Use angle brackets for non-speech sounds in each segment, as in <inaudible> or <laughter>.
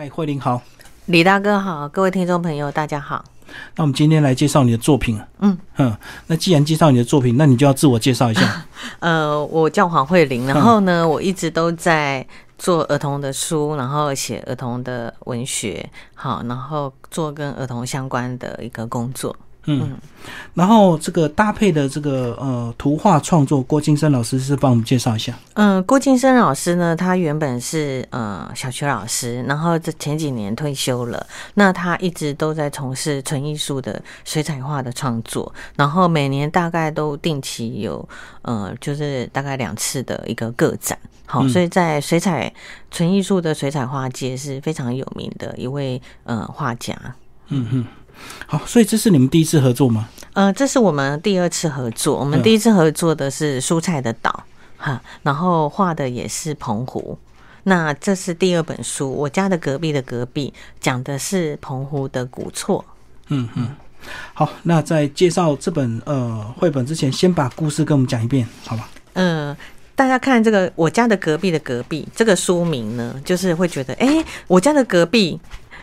嗨，慧玲好。李大哥好，各位听众朋友大家好。那我们今天来介绍你的作品啊。嗯嗯，那既然介绍你的作品，那你就要自我介绍一下。<laughs> 呃，我叫黄慧玲，然后呢，我一直都在做儿童的书，然后写儿童的文学，好，然后做跟儿童相关的一个工作。嗯，然后这个搭配的这个呃图画创作，郭金生老师是帮我们介绍一下。嗯，郭金生老师呢，他原本是呃小学老师，然后这前几年退休了。那他一直都在从事纯艺术的水彩画的创作，然后每年大概都定期有呃，就是大概两次的一个个展。好，所以在水彩纯艺术的水彩画界是非常有名的一位呃画家。嗯哼。好，所以这是你们第一次合作吗？呃，这是我们第二次合作。我们第一次合作的是蔬菜的岛，哈，然后画的也是澎湖。那这是第二本书，我家的隔壁的隔壁，讲的是澎湖的古厝。嗯嗯。好，那在介绍这本呃绘本之前，先把故事跟我们讲一遍，好吧？嗯，大家看这个我家的隔壁的隔壁这个书名呢，就是会觉得，哎，我家的隔壁。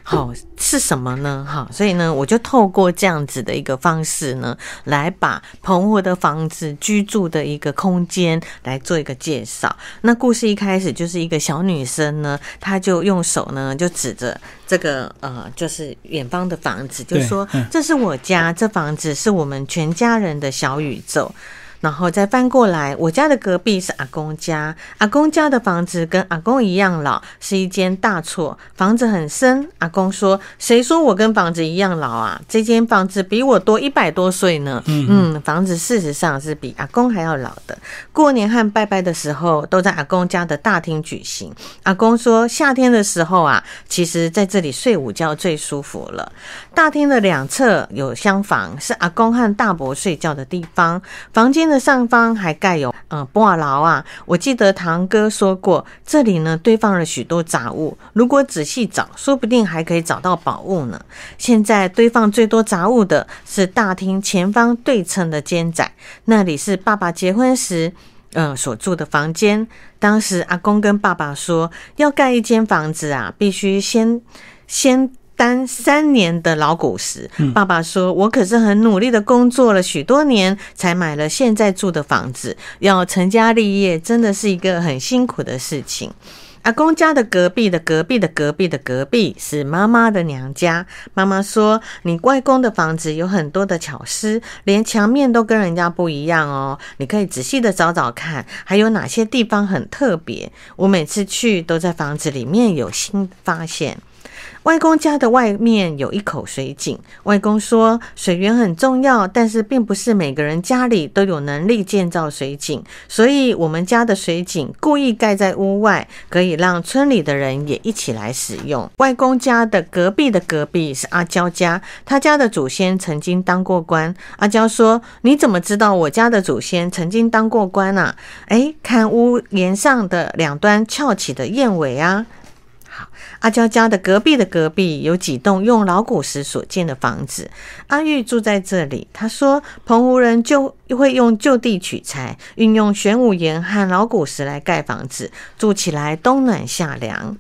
好是什么呢？好，所以呢，我就透过这样子的一个方式呢，来把澎湖的房子居住的一个空间来做一个介绍。那故事一开始就是一个小女生呢，她就用手呢就指着这个呃，就是远方的房子，就说这是我家，这房子是我们全家人的小宇宙。然后再翻过来，我家的隔壁是阿公家，阿公家的房子跟阿公一样老，是一间大厝，房子很深。阿公说：“谁说我跟房子一样老啊？这间房子比我多一百多岁呢。”嗯，房子事实上是比阿公还要老的。过年和拜拜的时候都在阿公家的大厅举行。阿公说：“夏天的时候啊，其实在这里睡午觉最舒服了。大厅的两侧有厢房，是阿公和大伯睡觉的地方，房间。”的上方还盖有呃波瓦牢啊，我记得堂哥说过，这里呢堆放了许多杂物，如果仔细找，说不定还可以找到宝物呢。现在堆放最多杂物的是大厅前方对称的间窄，那里是爸爸结婚时嗯所住的房间。当时阿公跟爸爸说，要盖一间房子啊，必须先先。担三年的老古时，爸爸说：“我可是很努力的工作了许多年，才买了现在住的房子。要成家立业，真的是一个很辛苦的事情。”阿公家的隔壁的隔壁的隔壁的隔壁是妈妈的娘家。妈妈说：“你外公的房子有很多的巧思，连墙面都跟人家不一样哦。你可以仔细的找找看，还有哪些地方很特别。我每次去都在房子里面有新发现。”外公家的外面有一口水井，外公说水源很重要，但是并不是每个人家里都有能力建造水井，所以我们家的水井故意盖在屋外，可以让村里的人也一起来使用。外公家的隔壁的隔壁是阿娇家，他家的祖先曾经当过官。阿娇说：“你怎么知道我家的祖先曾经当过官啊？”哎，看屋檐上的两端翘起的燕尾啊。阿娇家的隔壁的隔壁有几栋用老古石所建的房子，阿玉住在这里。他说，澎湖人就会用就地取材，运用玄武岩和老古石来盖房子，住起来冬暖夏凉。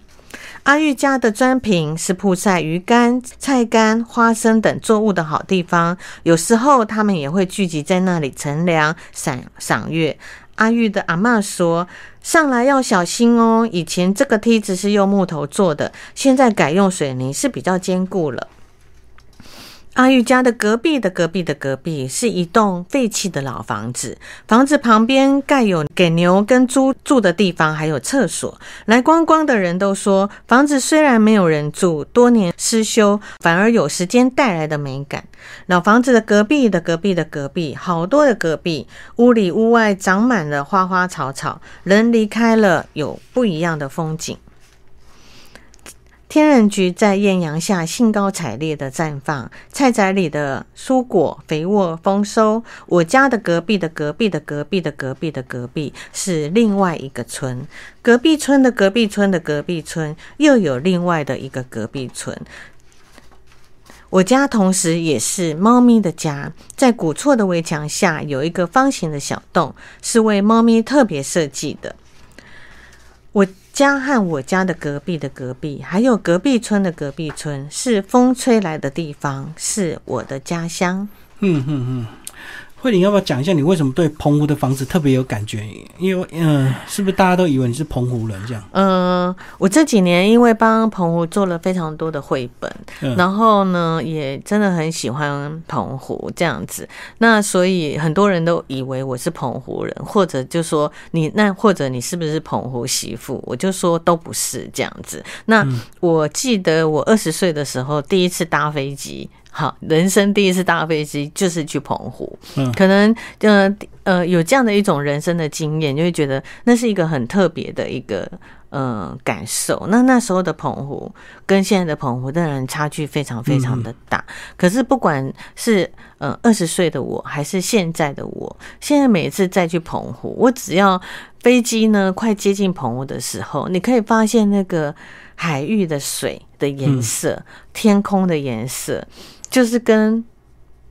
阿玉家的砖坪是铺晒鱼干、菜干、花生等作物的好地方，有时候他们也会聚集在那里乘凉、赏赏月。阿玉的阿妈说：“上来要小心哦，以前这个梯子是用木头做的，现在改用水泥，是比较坚固了。”阿玉家的隔壁的隔壁的隔壁是一栋废弃的老房子，房子旁边盖有给牛跟猪住的地方，还有厕所。来观光的人都说，房子虽然没有人住，多年失修，反而有时间带来的美感。老房子的隔壁的隔壁的隔壁，好多的隔壁，屋里屋外长满了花花草草，人离开了，有不一样的风景。天人菊在艳阳下兴高采烈的绽放，菜宅里的蔬果肥沃丰收。我家的隔壁的隔壁的隔壁的隔壁的隔壁是另外一个村，隔壁村的隔壁村的隔壁村又有另外的一个隔壁村。我家同时也是猫咪的家，在古厝的围墙下有一个方形的小洞，是为猫咪特别设计的。家和我家的隔壁的隔壁，还有隔壁村的隔壁村，是风吹来的地方，是我的家乡。嗯嗯嗯。慧玲，要不要讲一下你为什么对澎湖的房子特别有感觉？因为，嗯，是不是大家都以为你是澎湖人这样？嗯，我这几年因为帮澎湖做了非常多的绘本，然后呢，也真的很喜欢澎湖这样子。那所以很多人都以为我是澎湖人，或者就说你那或者你是不是澎湖媳妇？我就说都不是这样子。那我记得我二十岁的时候第一次搭飞机。好，人生第一次搭飞机就是去澎湖，嗯，可能呃呃有这样的一种人生的经验，就会觉得那是一个很特别的一个呃感受。那那时候的澎湖跟现在的澎湖当然差距非常非常的大。可是不管是呃二十岁的我还是现在的我，现在每次再去澎湖，我只要飞机呢快接近澎湖的时候，你可以发现那个海域的水的颜色，天空的颜色。就是跟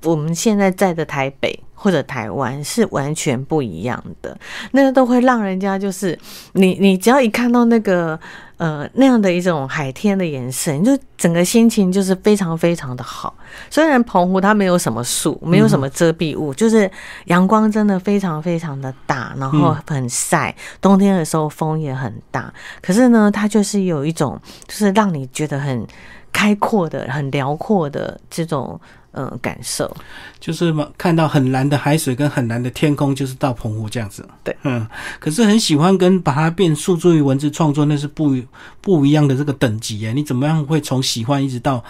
我们现在在的台北或者台湾是完全不一样的，那个都会让人家就是你你只要一看到那个呃那样的一种海天的颜色，你就整个心情就是非常非常的好。虽然澎湖它没有什么树，没有什么遮蔽物，就是阳光真的非常非常的大，然后很晒，冬天的时候风也很大，可是呢，它就是有一种就是让你觉得很。开阔的、很辽阔的这种呃感受，就是嘛，看到很蓝的海水跟很蓝的天空，就是到澎湖这样子。对，嗯，可是很喜欢跟把它变诉诸于文字创作，那是不不一样的这个等级耶。你怎么样会从喜欢一直到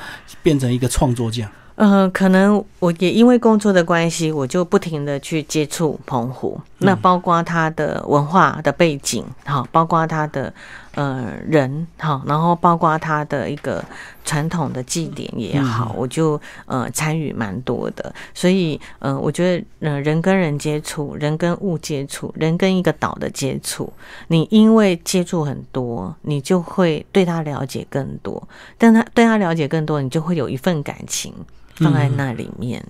变成一个创作这样？嗯，可能我也因为工作的关系，我就不停的去接触澎湖，那包括他的文化的背景，好，包括他的呃人，好，然后包括他的一个传统的祭典也好，我就呃参与蛮多的，所以呃，我觉得嗯人跟人接触，人跟物接触，人跟一个岛的接触，你因为接触很多，你就会对他了解更多，但他对他了解更多，你就会有一份感情。放在那里面。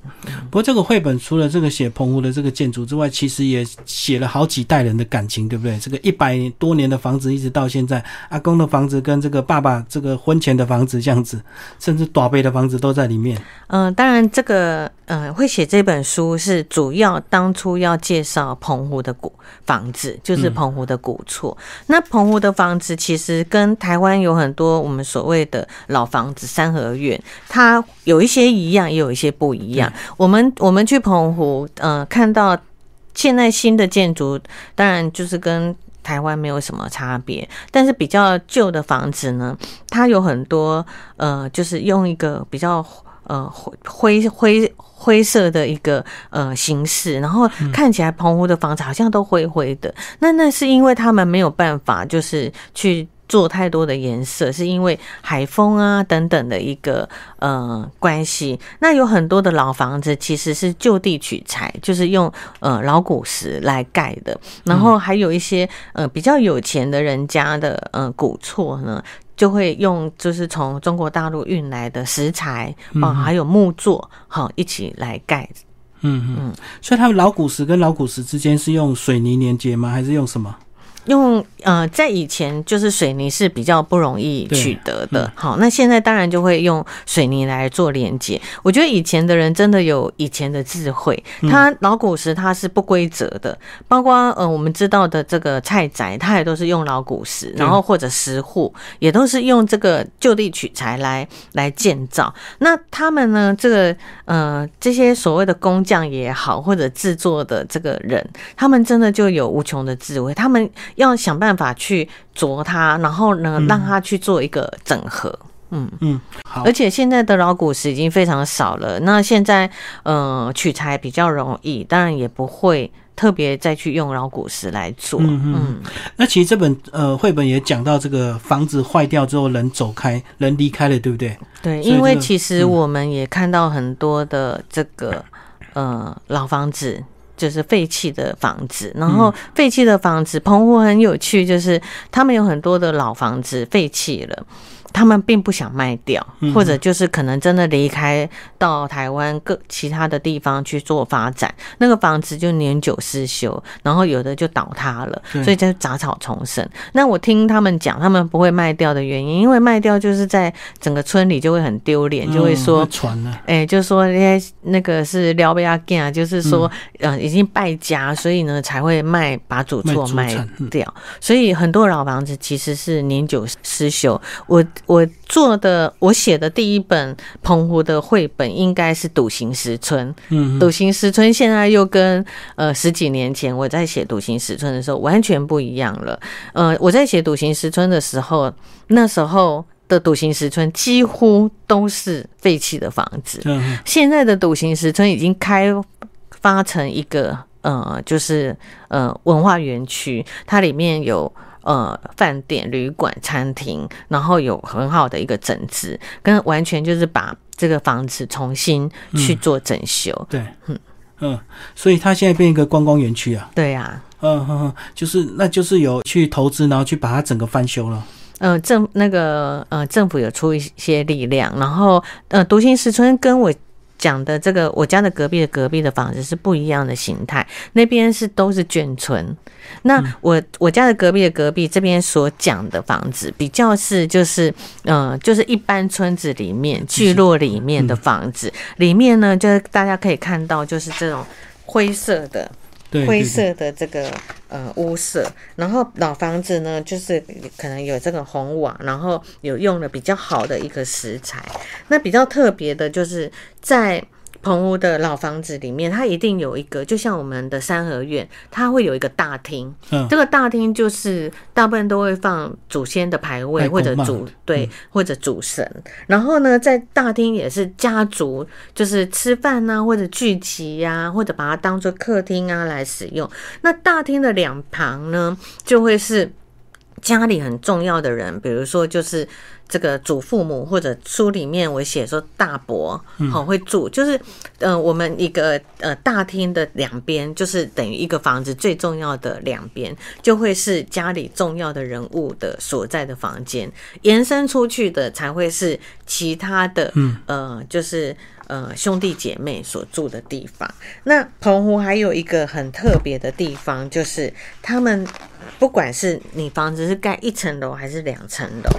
不过这个绘本除了这个写澎湖的这个建筑之外，其实也写了好几代人的感情，对不对？这个一百多年的房子，一直到现在，阿公的房子跟这个爸爸这个婚前的房子这样子，甚至短辈的房子都在里面。嗯，当然这个呃，会写这本书是主要当初要介绍澎湖的古房子，就是澎湖的古厝。那澎湖的房子其实跟台湾有很多我们所谓的老房子、三合院，它有一些一样，也有一些不一样。我们我们去澎湖，呃，看到现在新的建筑，当然就是跟台湾没有什么差别。但是比较旧的房子呢，它有很多呃，就是用一个比较呃灰灰灰色的一个呃形式，然后看起来澎湖的房子好像都灰灰的。那那是因为他们没有办法，就是去。做太多的颜色，是因为海风啊等等的一个呃关系。那有很多的老房子其实是就地取材，就是用呃老古石来盖的。然后还有一些呃比较有钱的人家的呃古厝呢，就会用就是从中国大陆运来的石材啊，还有木作好一起来盖。嗯嗯，所以他们老古石跟老古石之间是用水泥连接吗？还是用什么？用呃，在以前就是水泥是比较不容易取得的，好，那现在当然就会用水泥来做连接。我觉得以前的人真的有以前的智慧，它老古石它是不规则的，包括呃我们知道的这个菜宅，它也都是用老古石，然后或者石户也都是用这个就地取材来来建造。那他们呢，这个呃这些所谓的工匠也好，或者制作的这个人，他们真的就有无穷的智慧，他们。要想办法去啄它，然后呢，让它去做一个整合。嗯嗯，好。而且现在的老古石已经非常少了，那现在呃取材比较容易，当然也不会特别再去用老古石来做。嗯嗯。那其实这本呃绘本也讲到这个房子坏掉之后，人走开，人离开了，对不对？对，因为其实我们也看到很多的这个呃老房子。就是废弃的房子，然后废弃的房子，澎湖很有趣，就是他们有很多的老房子废弃了，他们并不想卖掉，嗯或者就是可能真的离开到台湾各其他的地方去做发展，那个房子就年久失修，然后有的就倒塌了，所以就杂草丛生。那我听他们讲，他们不会卖掉的原因，因为卖掉就是在整个村里就会很丢脸，就会嗯说哎、就说那些那个是撩贝亚干，就是说，嗯呃，已经败家，所以呢才会卖，把主厝卖掉。所以很多老房子其实是年久失修。我我做的，我写的第一本澎湖的绘本应该是《笃行石村》。嗯，笃行石村现在又跟呃十几年前我在写笃行石村的时候完全不一样了。呃，我在写笃行石村的时候，那时候的笃行石村几乎都是废弃的房子。嗯现在的笃行石村已经开发成一个呃，就是呃文化园区，它里面有。呃，饭店、旅馆、餐厅，然后有很好的一个整治，跟完全就是把这个房子重新去做整修。对，嗯。嗯，所以它现在变一个观光园区啊，对呀、嗯嗯嗯，就是那就是有去投资，然后去把它整个翻修了，呃，政那个呃，政府有出一些力量，然后呃，独行石村跟我讲的这个我家的隔壁的隔壁的房子是不一样的形态，那边是都是眷村，那我我家的隔壁的隔壁这边所讲的房子比较是就是呃，就是一般村子里面聚落里面的房子，里面呢就是大家可以看到就是这种灰色的。对，灰色的这个呃屋舍，然后老房子呢，就是可能有这个红瓦，然后有用了比较好的一个石材。那比较特别的就是在澎湖的老房子里面，它一定有一个，就像我们的三合院，它会有一个大厅。嗯这个大厅就是大部分都会放祖先的牌位或者公嘛主对或者主神。然后呢，在大厅也是家族就是吃饭呐、或者聚集呀、或者把它当做客厅啊来使用。那大厅的两旁呢，就会是家里很重要的人，比如说就是这个祖父母，或者书里面我写说大伯，好、会住，就是呃我们一个呃大厅的两边，就是等于一个房子最重要的两边，就会是家里重要的人物的所在的房间，延伸出去的才会是其他的，嗯呃，就是。呃，兄弟姐妹所住的地方。那澎湖还有一个很特别的地方，就是他们不管是你房子是盖一层楼还是两层楼，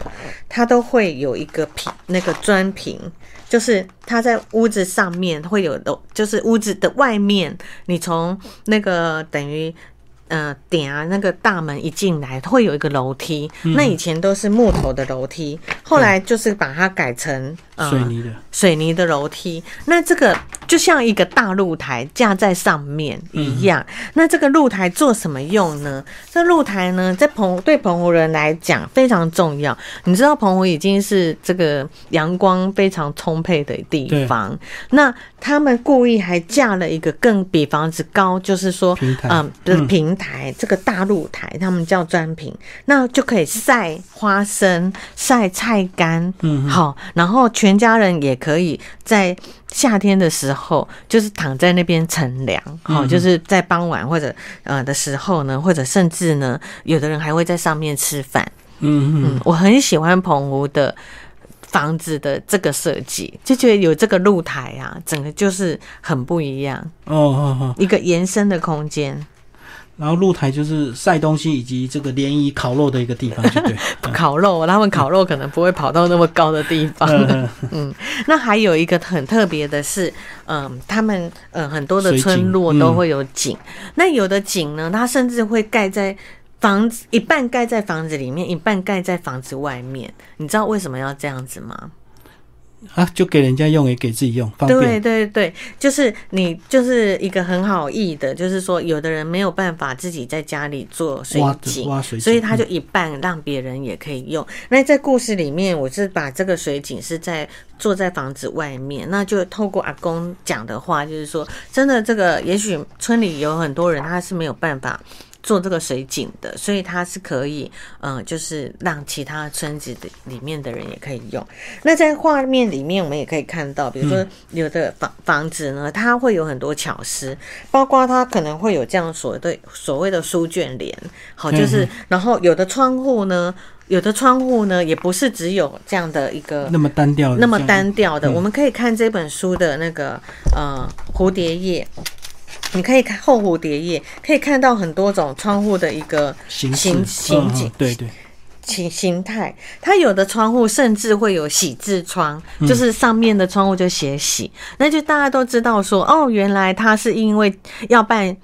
它都都会有一个平那个砖平，就是它在屋子上面会有楼，就是屋子的外面，你从那个等于。呃，点啊，那个大门一进来会有一个楼梯，那以前都是木头的楼梯，后来就是把它改成呃水泥的，水泥的楼梯，那这个就像一个大露台架在上面一样。那这个露台做什么用呢？这露台呢，在澎对澎湖人来讲非常重要。你知道澎湖已经是这个阳光非常充沛的地方，那他们故意还架了一个更比房子高，就是说平台。嗯，就是平台、这个大露台，他们叫砖平，那就可以晒花生、晒菜干，嗯好，然后全家人也可以在夏天的时候，就是躺在那边乘凉，好、嗯就是在傍晚或者呃的时候呢，或者甚至呢，有的人还会在上面吃饭。嗯嗯嗯，我很喜欢澎湖的房子的这个设计，就觉得有这个露台啊，整个就是很不一样，哦哦哦，一个延伸的空间。然后露台就是晒东西以及这个联谊烤肉的一个地方，就对，<laughs> 烤肉，他们烤肉可能不会跑到那么高的地方。嗯 <laughs> 嗯，那还有一个很特别的是，嗯，他们呃很多的村落嗯都会有井，那有的井呢，它甚至会盖在房子一半盖在房子里面，一半盖在房子外面。你知道为什么要这样子吗？啊，就给人家用也给自己用，方对便，对对，就是你就是一个很好意的，就是说有的人没有办法自己在家里做水井，挖水井，所以他就一半让别人也可以用。那在故事里面，我是把这个水井是在坐在房子外面，那就透过阿公讲的话，就是说，真的这个也许村里有很多人他是没有办法。做这个水井的，所以它是可以，嗯、就是让其他村子的里面的人也可以用。那在画面里面，我们也可以看到，比如说有的房房子呢，它会有很多巧思，包括它可能会有这样所谓的所谓的书卷帘，好，就是然后有的窗户呢，有的窗户呢，也不是只有这样的一个那么单调的，那么单调的。嗯。我们可以看这本书的那个呃蝴蝶页，你可以看后蝴蝶叶，可以看到很多种窗户的一个形形形景对对，形形态。它有的窗户甚至会有喜字窗，嗯。就是上面的窗户就写喜，那就大家都知道说，哦，原来它是因为要办。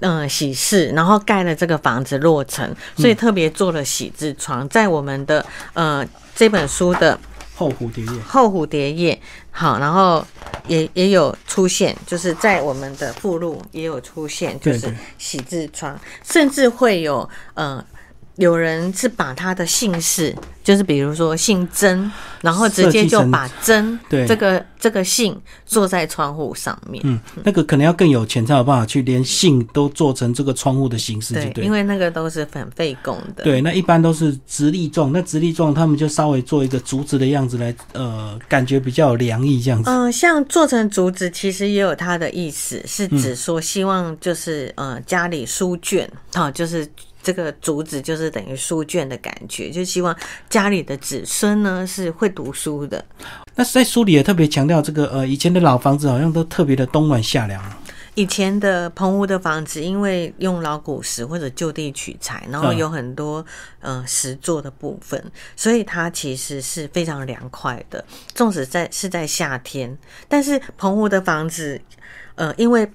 嗯，喜事，然后盖了这个房子落成，所以特别做了喜字窗，在我们的呃这本书的后蝴蝶叶，后蝴蝶叶，好，然后也也有出现，就是在我们的附录也有出现，就是喜字窗，甚至会有呃。有人是把他的姓氏，就是比如说姓曾，然后直接就把曾对这个这个姓做在窗户上面。嗯，那个可能要更有钱才有办法去连姓都做成这个窗户的形式，就对，因。为那个都是很费工的。对，那一般都是直立状，那直立状他们就稍微做一个竹子的样子来，呃，感觉比较有凉意这样子。嗯、像做成竹子，其实也有它的意思，是指说希望就是呃家里书卷，好、就是这个竹子就是等于书卷的感觉，就希望家里的子孙呢是会读书的。那在书里也特别强调这个，呃，以前的老房子好像都特别的冬暖夏凉。以前的棚屋的房子，因为用老古石或者就地取材，然后嗯有很多呃石做的部分，所以它其实是非常凉快的。纵使在是在夏天，但是棚屋的房子，呃，因为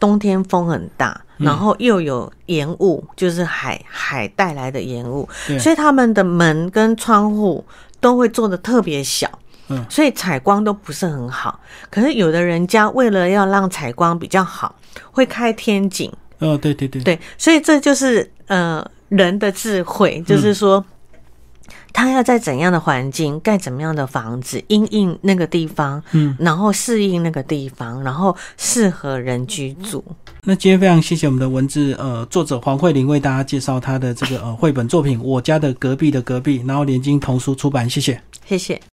冬天风很大，嗯然后又有延雾，就是海海带来的延雾，所以他们的门跟窗户都会做的特别小。嗯所以采光都不是很好。可是有的人家为了要让采光比较好，会开天井，哦，对对对，对，所以这就是呃人的智慧，就是说。他要在怎样的环境盖怎么样的房子，因应那个地方，嗯，然后适应那个地方，然后适合人居住。那今天非常谢谢我们的文字呃作者黄慧玲为大家介绍她的这个呃绘本作品《我家的隔壁的隔壁》，然后连经童书出版，谢谢。谢谢。